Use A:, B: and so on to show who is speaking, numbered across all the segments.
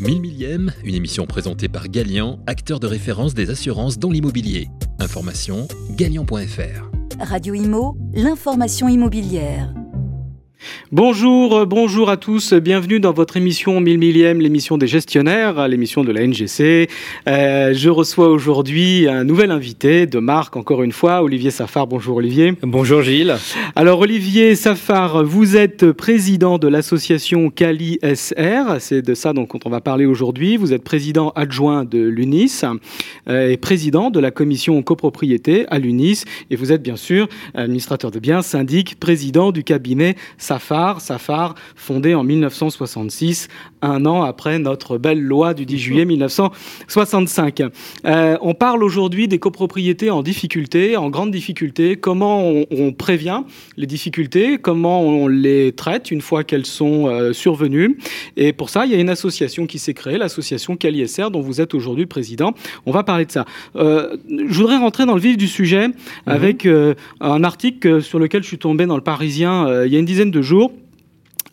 A: 1000 millième, une émission présentée par Galian, acteur de référence des assurances dans l'immobilier. Information galian.fr.
B: Radio Imo, l'information immobilière.
C: Bonjour, euh, bonjour à tous, bienvenue dans votre émission 1000 millième, l'émission des gestionnaires, l'émission de la NGC. Euh, je reçois aujourd'hui un nouvel invité de marque, encore une fois, Olivier Safar. Bonjour Olivier.
D: Bonjour Gilles.
C: Alors Olivier Safar, vous êtes président de l'association Cali SR, c'est de ça dont on va parler aujourd'hui. Vous êtes président adjoint de l'UNIS euh, et président de la commission copropriété à l'UNIS et vous êtes bien sûr administrateur de biens, syndic, président du cabinet Safar, Safar fondé en 1966, un an après notre belle loi du 10 juillet 1965. Euh, on parle aujourd'hui des copropriétés en difficulté, en grande difficulté, comment on, prévient les difficultés, comment on les traite une fois qu'elles sont euh, survenues? Et pour ça, il y a une association qui s'est créée, l'association CaliSR, dont vous êtes aujourd'hui président. On va parler de ça. Euh, je voudrais rentrer dans le vif du sujet mhm. avec un article sur lequel je suis tombé dans le Parisien il y a une dizaine de jours.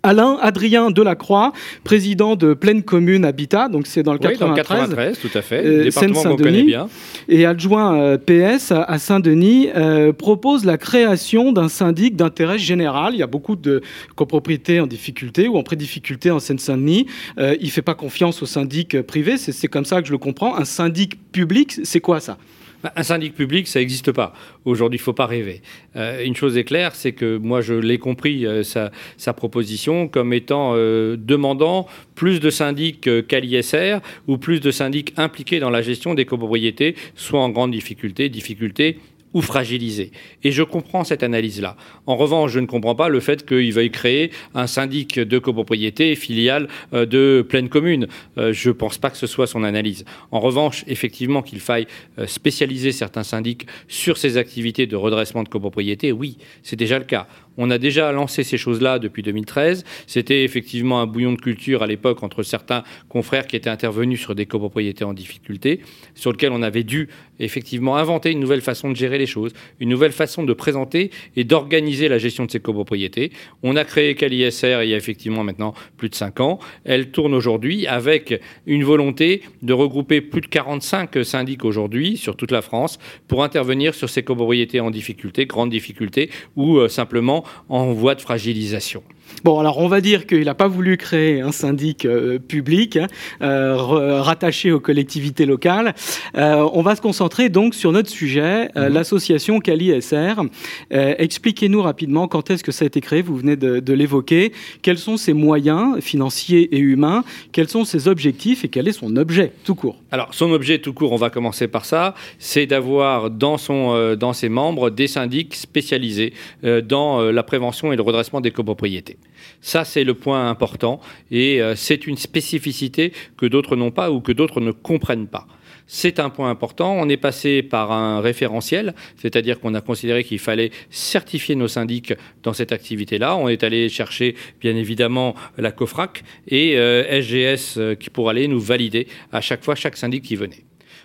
C: Alain Adrien Delacroix, président de Pleine Commune Habitat, donc c'est dans le
D: oui, 93. Dans le 93, tout à fait. Euh, Seine-Saint-Denis. bien.
C: Et adjoint euh, PS à Saint-Denis, euh, propose la création d'un syndic d'intérêt général. Il y a beaucoup de copropriétés en difficulté ou en pré-difficulté en Seine-Saint-Denis. il ne fait pas confiance au syndic privé, c'est comme ça que je le comprends. Un syndic public, c'est quoi ça?
D: Bah, un syndic public, ça n'existe pas. Aujourd'hui, il ne faut pas rêver. Euh, une chose est claire, c'est que moi, je l'ai compris, euh, sa, proposition, comme étant euh, demandant plus de syndics qu'à l'ISR ou plus de syndics impliqués dans la gestion des copropriétés, soit en grande difficulté, difficulté ou fragilisé. Et je comprends cette analyse-là. En revanche, je ne comprends pas le fait qu'il veuille créer un syndic de copropriété filiale euh, de pleine commune. Euh, je ne pense pas que ce soit son analyse. En revanche, effectivement, qu'il faille euh, spécialiser certains syndics sur ces activités de redressement de copropriété, oui, c'est déjà le cas. On a déjà lancé ces choses-là depuis 2013. C'était effectivement un bouillon de culture à l'époque entre certains confrères qui étaient intervenus sur des copropriétés en difficulté, sur lequel on avait dû effectivement inventer une nouvelle façon de gérer les choses, une nouvelle façon de présenter et d'organiser la gestion de ces copropriétés. On a créé CaliSR il y a effectivement maintenant plus de 5 ans. Elle tourne aujourd'hui avec une volonté de regrouper plus de 45 syndics aujourd'hui sur toute la France pour intervenir sur ces copropriétés en difficulté, grande difficulté ou euh, simplement en voie de fragilisation.
C: Bon, alors on va dire qu'il n'a pas voulu créer un syndic euh, public hein, euh, rattaché aux collectivités locales. Euh, on va se concentrer donc sur notre sujet, mhm. l'association Cali SR. Expliquez-nous rapidement quand est-ce que ça a été créé, vous venez de, l'évoquer, quels sont ses moyens financiers et humains, quels sont ses objectifs et quel est son objet tout court?
D: Alors son objet tout court, on va commencer par ça, c'est d'avoir dans, son, dans ses membres des syndics spécialisés dans la prévention et le redressement des copropriétés. Ça, c'est le point important et euh, c'est une spécificité que d'autres n'ont pas ou que d'autres ne comprennent pas. C'est un point important. On est passé par un référentiel, c'est-à-dire qu'on a considéré qu'il fallait certifier nos syndics dans cette activité-là. On est allé chercher, bien évidemment, la COFRAC et SGS euh, qui pour aller nous valider à chaque fois chaque syndic qui venait.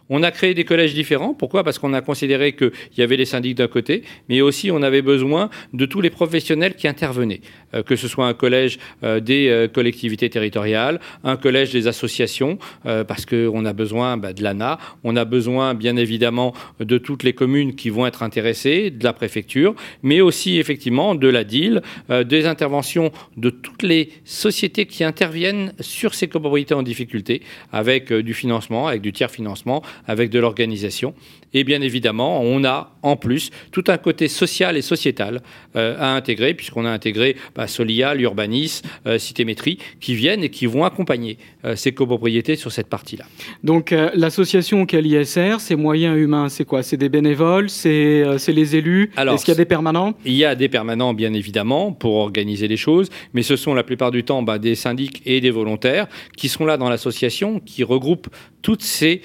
D: On a créé des collèges différents. Pourquoi? Parce qu'on a considéré qu'il y avait les syndics d'un côté, mais aussi on avait besoin de tous les professionnels qui intervenaient, euh, que ce soit un collège euh, des euh, collectivités territoriales, un collège des associations, parce qu'on a besoin bah, de l'ANA, on a besoin bien évidemment de toutes les communes qui vont être intéressées, de la préfecture, mais aussi effectivement de la DIL, des interventions de toutes les sociétés qui interviennent sur ces copropriétés en difficulté, avec du financement, avec du tiers financement, avec de l'organisation. Et bien évidemment, on a en plus tout un côté social et sociétal euh, à intégrer, puisqu'on a intégré bah, Solia, l'Urbanis, euh, Citémétrie, qui viennent et qui vont accompagner euh, ces copropriétés sur cette partie-là.
C: Donc l'association qu'est l'ISR, ses moyens humains, c'est quoi? C'est des bénévoles C'est les élus? Est-ce qu'il y a des permanents?
D: Il y a des permanents, bien évidemment, pour organiser les choses, mais ce sont la plupart du temps bah, des syndics et des volontaires qui sont là dans l'association, qui regroupent toutes ces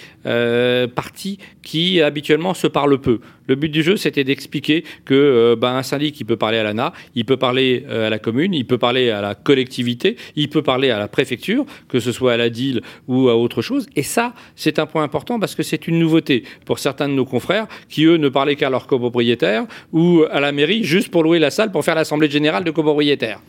D: parties qui habituellement se parlent peu. Le but du jeu, c'était d'expliquer que euh, ben, un syndic, peut parler à l'ANA, il peut parler euh, à la commune, il peut parler à la collectivité, il peut parler à la préfecture, que ce soit à la DIL ou à autre chose. Et ça, c'est un point important parce que c'est une nouveauté pour certains de nos confrères qui, eux, ne parlaient qu'à leur copropriétaire ou à la mairie juste pour louer la salle pour faire l'assemblée générale de copropriétaires.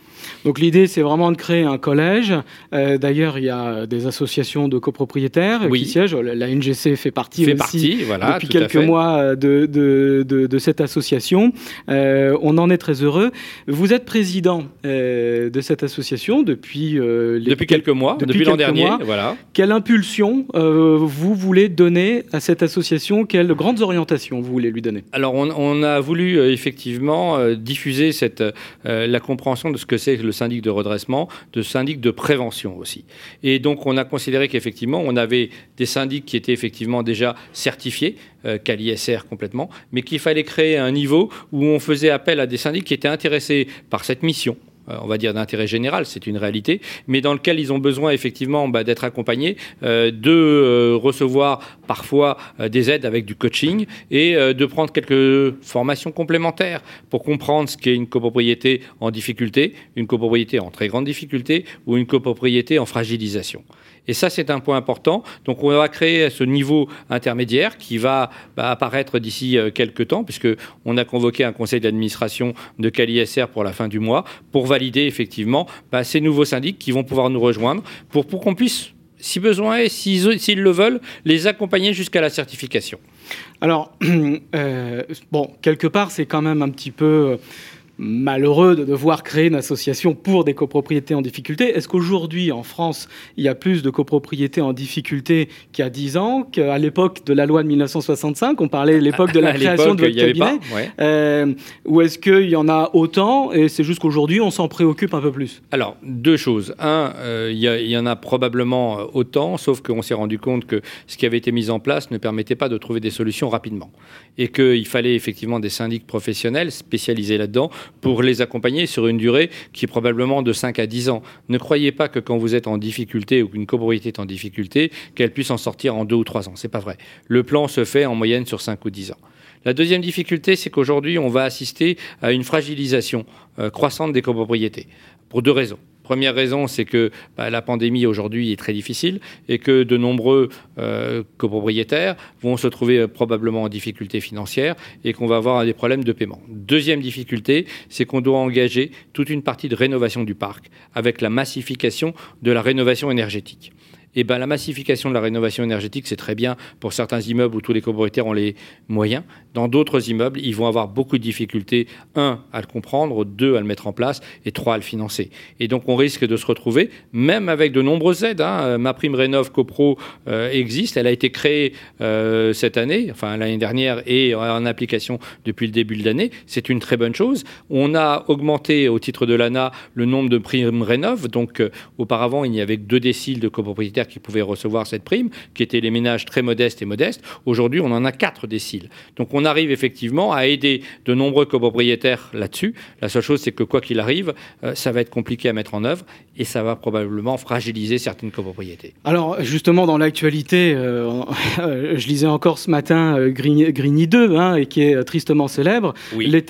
C: Donc l'idée, c'est vraiment de créer un collège. Euh, d'ailleurs, il y a des associations de copropriétaires qui siègent. La NGC fait partie
D: fait
C: aussi
D: partie, voilà,
C: depuis quelques mois de, de, de, cette association. Euh, on en est très heureux. Vous êtes président euh, de cette association depuis...
D: Les... depuis quelques mois, depuis, l'an dernier. voilà.
C: Quelle impulsion vous voulez donner à cette association? Quelles grandes orientations vous voulez lui donner?
D: Alors, on, on a voulu effectivement diffuser cette, la compréhension de ce que c'est le syndic de redressement, de syndic de prévention aussi. Et donc on a considéré qu'effectivement on avait des syndics qui étaient effectivement déjà certifiés, euh, qu'à l'ISR complètement, mais qu'il fallait créer un niveau où on faisait appel à des syndics qui étaient intéressés par cette mission on va dire d'intérêt général, c'est une réalité, mais dans lequel ils ont besoin effectivement bah, d'être accompagnés, euh, de euh, recevoir parfois des aides avec du coaching et de prendre quelques formations complémentaires pour comprendre ce qu'est une copropriété en difficulté, une copropriété en très grande difficulté ou une copropriété en fragilisation. Et ça, c'est un point important. Donc, on va créer ce niveau intermédiaire qui va bah, apparaître d'ici euh, quelques temps, puisqu'on a convoqué un conseil d'administration de CaliSR pour la fin du mois, pour valider effectivement bah, ces nouveaux syndics qui vont pouvoir nous rejoindre, pour, pour qu'on puisse, si besoin est, s'ils le veulent, les accompagner jusqu'à la certification.
C: Alors, euh, bon, quelque part, c'est quand même un petit peu malheureux de devoir créer une association pour des copropriétés en difficulté. Est-ce qu'aujourd'hui, en France, il y a plus de copropriétés en difficulté qu'il y a 10 ans, qu'à l'époque de la loi de 1965 On parlait de l'époque de la création de votre cabinet. Euh, ou est-ce qu'il y en a autant et c'est juste qu'aujourd'hui, on s'en préoccupe un peu plus?
D: Alors, deux choses. Un, euh, il y, en a probablement euh, autant, sauf qu'on s'est rendu compte que ce qui avait été mis en place ne permettait pas de trouver des solutions rapidement. Et qu'il fallait effectivement des syndics professionnels spécialisés là-dedans pour les accompagner sur une durée qui est probablement de 5 à 10 ans. Ne croyez pas que quand vous êtes en difficulté ou qu'une copropriété est en difficulté, qu'elle puisse en sortir en 2 ou 3 ans. C'est pas vrai. Le plan se fait en moyenne sur 5 ou 10 ans. La deuxième difficulté, c'est qu'aujourd'hui, on va assister à une fragilisation euh, croissante des copropriétés, pour deux raisons. Première raison, c'est que bah, la pandémie aujourd'hui est très difficile et que de nombreux euh, copropriétaires vont se trouver euh, probablement en difficulté financière et qu'on va avoir des problèmes de paiement. Deuxième difficulté, c'est qu'on doit engager toute une partie de rénovation du parc avec la massification de la rénovation énergétique eh ben, la massification de la rénovation énergétique, c'est très bien pour certains immeubles où tous les copropriétaires ont les moyens. Dans d'autres immeubles, ils vont avoir beaucoup de difficultés, un, à le comprendre, deux, à le mettre en place, et trois, à le financer. Et donc, on risque de se retrouver, même avec de nombreuses aides. Hein, euh, ma prime Rénov CoPro euh, existe, elle a été créée euh, cette année, enfin l'année dernière, et en application depuis le début de l'année. C'est une très bonne chose. On a augmenté au titre de l'ANA le nombre de primes Rénov. Donc, auparavant, il n'y avait que deux déciles de copropriétaires qui pouvaient recevoir cette prime, qui étaient les ménages très modestes et modestes. Aujourd'hui, on en a quatre déciles. Donc on arrive effectivement à aider de nombreux copropriétaires là-dessus. La seule chose, c'est que quoi qu'il arrive, euh, ça va être compliqué à mettre en œuvre et ça va probablement fragiliser certaines copropriétés.
C: Alors justement, dans l'actualité, euh, je lisais encore ce matin euh, Grigny, 2, hein, et qui est tristement célèbre.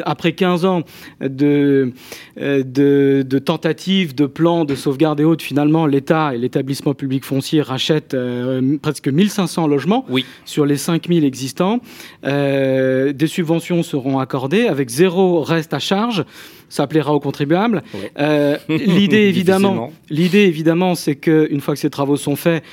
C: Après 15 ans de, de, de tentatives, de plans de sauvegarde et autres, finalement, l'État et l'établissement public foncier rachète euh, presque 1500 logements sur les 5000 existants. Euh, des subventions seront accordées avec zéro reste à charge. Ça plaira aux contribuables. Euh, l'idée évidemment, l'idée évidemment, c'est qu'une fois que ces travaux sont faits,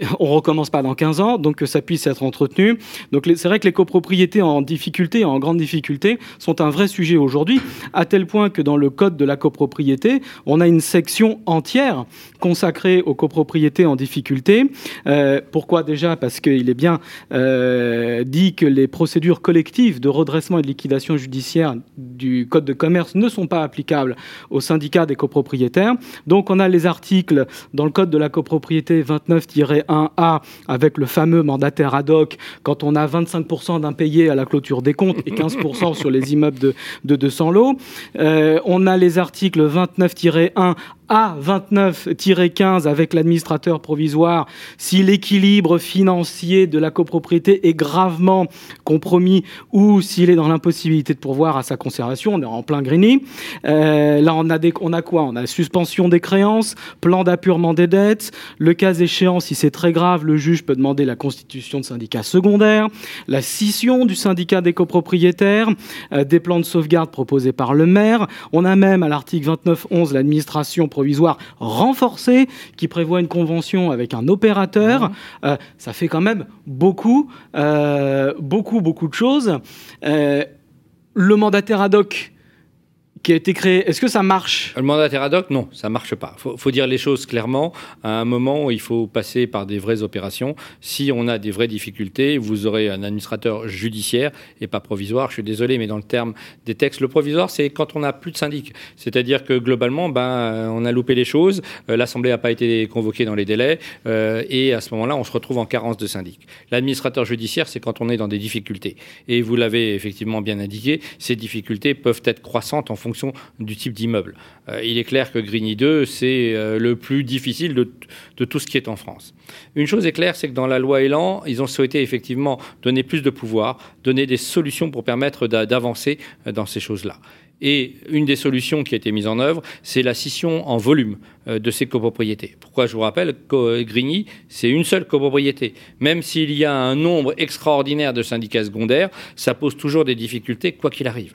C: on recommence pas dans 15 ans, donc que ça puisse être entretenu. Donc c'est vrai que les copropriétés en difficulté, en grande difficulté, sont un vrai sujet aujourd'hui, à tel point que dans le code de la copropriété, on a une section entière consacrée aux copropriétés en difficulté. Euh, pourquoi déjà? Parce qu'il est bien euh, dit que les procédures collectives de redressement et de liquidation judiciaire du code de commerce ne sont pas applicables aux syndicats des copropriétaires. Donc on a les articles dans le code de la copropriété 29 1A avec le fameux mandataire ad hoc quand on a 25% d'impayés à la clôture des comptes et 15% sur les immeubles de, de 200 lots. Euh, on a les articles 29-1 A29-15 avec l'administrateur provisoire si l'équilibre financier de la copropriété est gravement compromis ou s'il est dans l'impossibilité de pourvoir à sa conservation. On est en plein Grigny. Euh, là, on a, on a quoi? On a suspension des créances, plan d'appurement des dettes. Le cas échéant, si c'est très grave, le juge peut demander la constitution de syndicats secondaires, la scission du syndicat des copropriétaires, euh, des plans de sauvegarde proposés par le maire. On a même à l'article 29.11 l'administration provisoire renforcée qui prévoit une convention avec un opérateur. Euh, ça fait quand même beaucoup, euh, beaucoup, beaucoup de choses. le mandataire ad hoc qui a été créé, est-ce que ça marche?
D: Le mandataire ad hoc, non, ça marche pas. Il faut, dire les choses clairement. À un moment, il faut passer par des vraies opérations. Si on a des vraies difficultés, vous aurez un administrateur judiciaire et pas provisoire. Je suis désolé, mais dans le terme des textes, le provisoire, c'est quand on n'a plus de syndic. C'est-à-dire que globalement, ben, on a loupé les choses, euh, l'Assemblée n'a pas été convoquée dans les délais, euh, et à ce moment-là, on se retrouve en carence de syndic. L'administrateur judiciaire, c'est quand on est dans des difficultés. Et vous l'avez effectivement bien indiqué, ces difficultés peuvent être croissantes en fonction fonction du type d'immeuble. Euh, il est clair que Grigny 2, c'est euh, le plus difficile de, tout ce qui est en France. Une chose est claire, c'est que dans la loi Elan, ils ont souhaité effectivement donner plus de pouvoir, donner des solutions pour permettre d'avancer euh, dans ces choses-là. Et une des solutions qui a été mise en œuvre, c'est la scission en volume de ces copropriétés. Pourquoi je vous rappelle que Grigny, c'est une seule copropriété. Même s'il y a un nombre extraordinaire de syndicats secondaires, ça pose toujours des difficultés, quoi qu'il arrive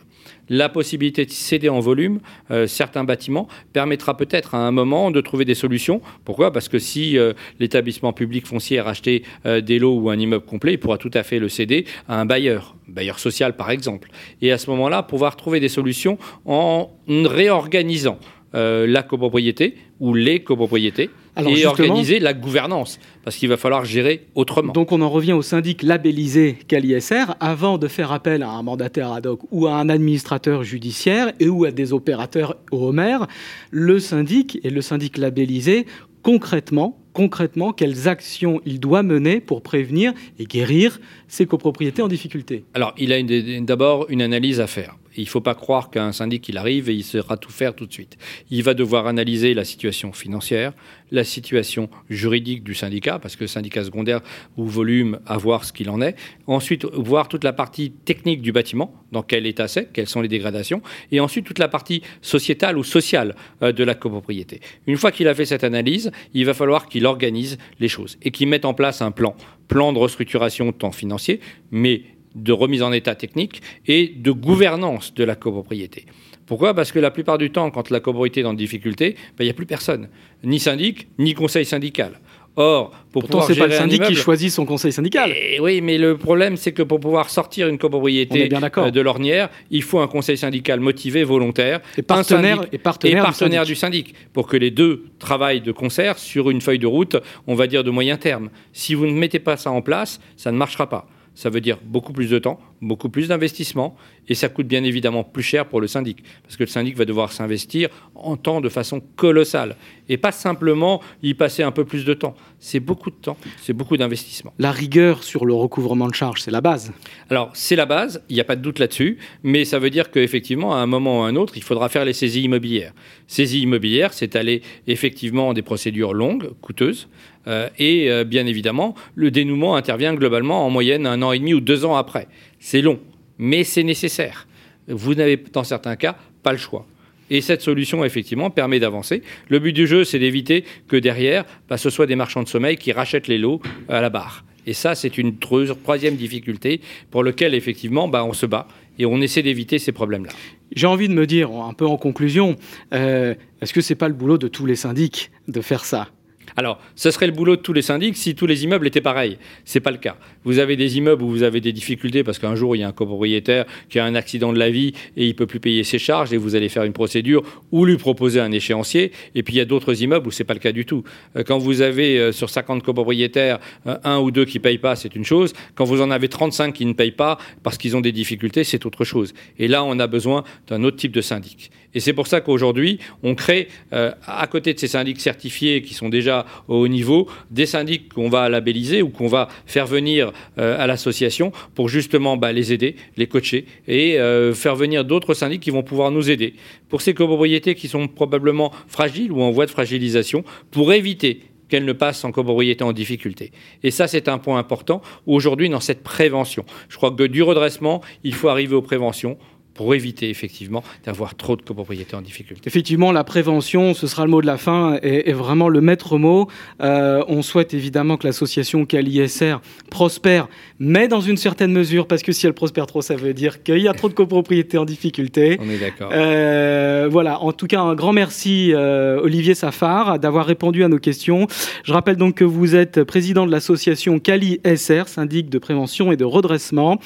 D: la possibilité de céder en volume euh, certains bâtiments permettra peut-être à un moment de trouver des solutions. Pourquoi? Parce que si euh, l'établissement public foncier a racheté euh, des lots ou un immeuble complet, il pourra tout à fait le céder à un bailleur, bailleur social par exemple. Et à ce moment-là, pouvoir trouver des solutions en réorganisant la copropriété ou les copropriétés et organiser la gouvernance, parce qu'il va falloir gérer autrement.
C: Donc on en revient au syndic labellisé CalISR avant de faire appel à un mandataire ad hoc ou à un administrateur judiciaire et ou à des opérateurs au maire. Le syndic et le syndic labellisé concrètement concrètement quelles actions il doit mener pour prévenir et guérir ses copropriétés en difficulté?
D: Alors, il a d'abord une analyse à faire. Il ne faut pas croire qu'un syndic, il arrive et il sera tout faire tout de suite. Il va devoir analyser la situation financière, la situation juridique du syndicat, parce que syndicat secondaire ou volume, à voir ce qu'il en est. Ensuite, voir toute la partie technique du bâtiment, dans quel état c'est, quelles sont les dégradations. Et ensuite, toute la partie sociétale ou sociale euh, de la copropriété. Une fois qu'il a fait cette analyse, il va falloir qu'il organise les choses et qu'il mette en place un plan. Plan de restructuration tant financier, mais de remise en état technique et de gouvernance de la copropriété. Pourquoi? Parce que la plupart du temps, quand la copropriété est en difficulté, ben, il n'y a plus personne, ni syndic, ni conseil syndical.
C: Or, pour Pourtant, c'est pas le syndic qui choisit son conseil syndical.
D: Et eh oui, mais le problème, c'est que pour pouvoir sortir une copropriété euh, de l'ornière, il faut un conseil syndical motivé, volontaire,
C: et partenaire,
D: et partenaire, du, syndic. pour que les deux travaillent de concert sur une feuille de route, on va dire de moyen terme. Si vous ne mettez pas ça en place, ça ne marchera pas. Ça veut dire beaucoup plus de temps, beaucoup plus d'investissement, et ça coûte bien évidemment plus cher pour le syndic, parce que le syndic va devoir s'investir en temps de façon colossale, et pas simplement y passer un peu plus de temps. C'est beaucoup de temps, c'est beaucoup d'investissement.
C: La rigueur sur le recouvrement de charges, c'est la base.
D: Alors, c'est la base, il n'y a pas de doute là-dessus, mais ça veut dire qu'effectivement, à un moment ou à un autre, il faudra faire les saisies immobilières. Saisies immobilières, c'est aller effectivement des procédures longues, coûteuses, euh, et euh, bien évidemment, le dénouement intervient globalement en moyenne un an et demi ou deux ans après. C'est long, mais c'est nécessaire. Vous n'avez, dans certains cas, pas le choix. Et cette solution, effectivement, permet d'avancer. Le but du jeu, c'est d'éviter que derrière, bah, ce soit des marchands de sommeil qui rachètent les lots à la barre. Et ça, c'est une troisième difficulté pour laquelle, effectivement, bah, on se bat et on essaie d'éviter ces problèmes-là.
C: J'ai envie de me dire, un peu en conclusion, euh, est-ce que ce n'est pas le boulot de tous les syndics de faire ça?
D: Alors, ce serait le boulot de tous les syndics si tous les immeubles étaient pareils. Ce n'est pas le cas. Vous avez des immeubles où vous avez des difficultés parce qu'un jour, il y a un copropriétaire qui a un accident de la vie et il peut plus payer ses charges et vous allez faire une procédure ou lui proposer un échéancier. Et puis, il y a d'autres immeubles où ce n'est pas le cas du tout. Euh, quand vous avez euh, sur 50 copropriétaires euh, un ou deux qui payent pas, c'est une chose. Quand vous en avez 35 qui ne payent pas parce qu'ils ont des difficultés, c'est autre chose. Et là, on a besoin d'un autre type de syndic. Et c'est pour ça qu'aujourd'hui, on crée, euh, à côté de ces syndics certifiés qui sont déjà au haut niveau, des syndics qu'on va labelliser ou qu'on va faire venir euh, à l'association pour justement bah, les aider, les coacher et euh, faire venir d'autres syndics qui vont pouvoir nous aider. Pour ces copropriétés qui sont probablement fragiles ou en voie de fragilisation, pour éviter qu'elles ne passent en copropriété en difficulté. Et ça, c'est un point important aujourd'hui dans cette prévention. Je crois que du redressement, il faut arriver aux préventions pour éviter effectivement d'avoir trop de copropriétés en difficulté.
C: Effectivement, la prévention, ce sera le mot de la fin, est, vraiment le maître mot. Euh, on souhaite évidemment que l'association KLISR prospère, mais dans une certaine mesure, parce que si elle prospère trop, ça veut dire qu'il y a trop de copropriétés en difficulté.
D: On est d'accord.
C: Euh, voilà, en tout cas, un grand merci euh, Olivier Safar d'avoir répondu à nos questions. Je rappelle donc que vous êtes président de l'association Cali SR, syndic de prévention et de redressement,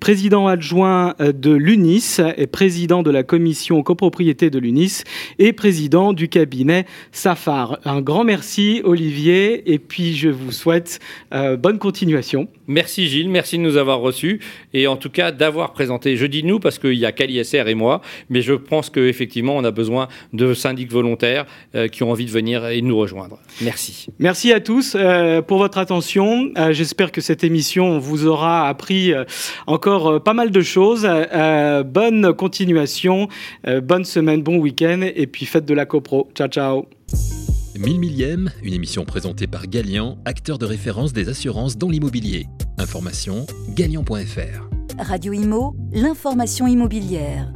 C: président adjoint de l'UNIS, est président de la commission copropriété de l'UNIS et président du cabinet Safar. Un grand merci Olivier et puis je vous souhaite euh, bonne continuation.
D: Merci Gilles, merci de nous avoir reçus et en tout cas d'avoir présenté. Je dis nous parce qu'il y a SR et moi, mais je pense qu'effectivement on a besoin de syndics volontaires euh, qui ont envie de venir et de nous rejoindre. Merci.
C: Merci à tous euh, pour votre attention. J'espère que cette émission vous aura appris encore pas mal de choses bonne continuation, euh, bonne semaine, bon week-end et puis faites de la copro. Ciao, ciao.
A: 1000 millième, une émission présentée par Galian, acteur de référence des assurances dans l'immobilier. Information galian.fr.
B: Radio Imo, l'information immobilière.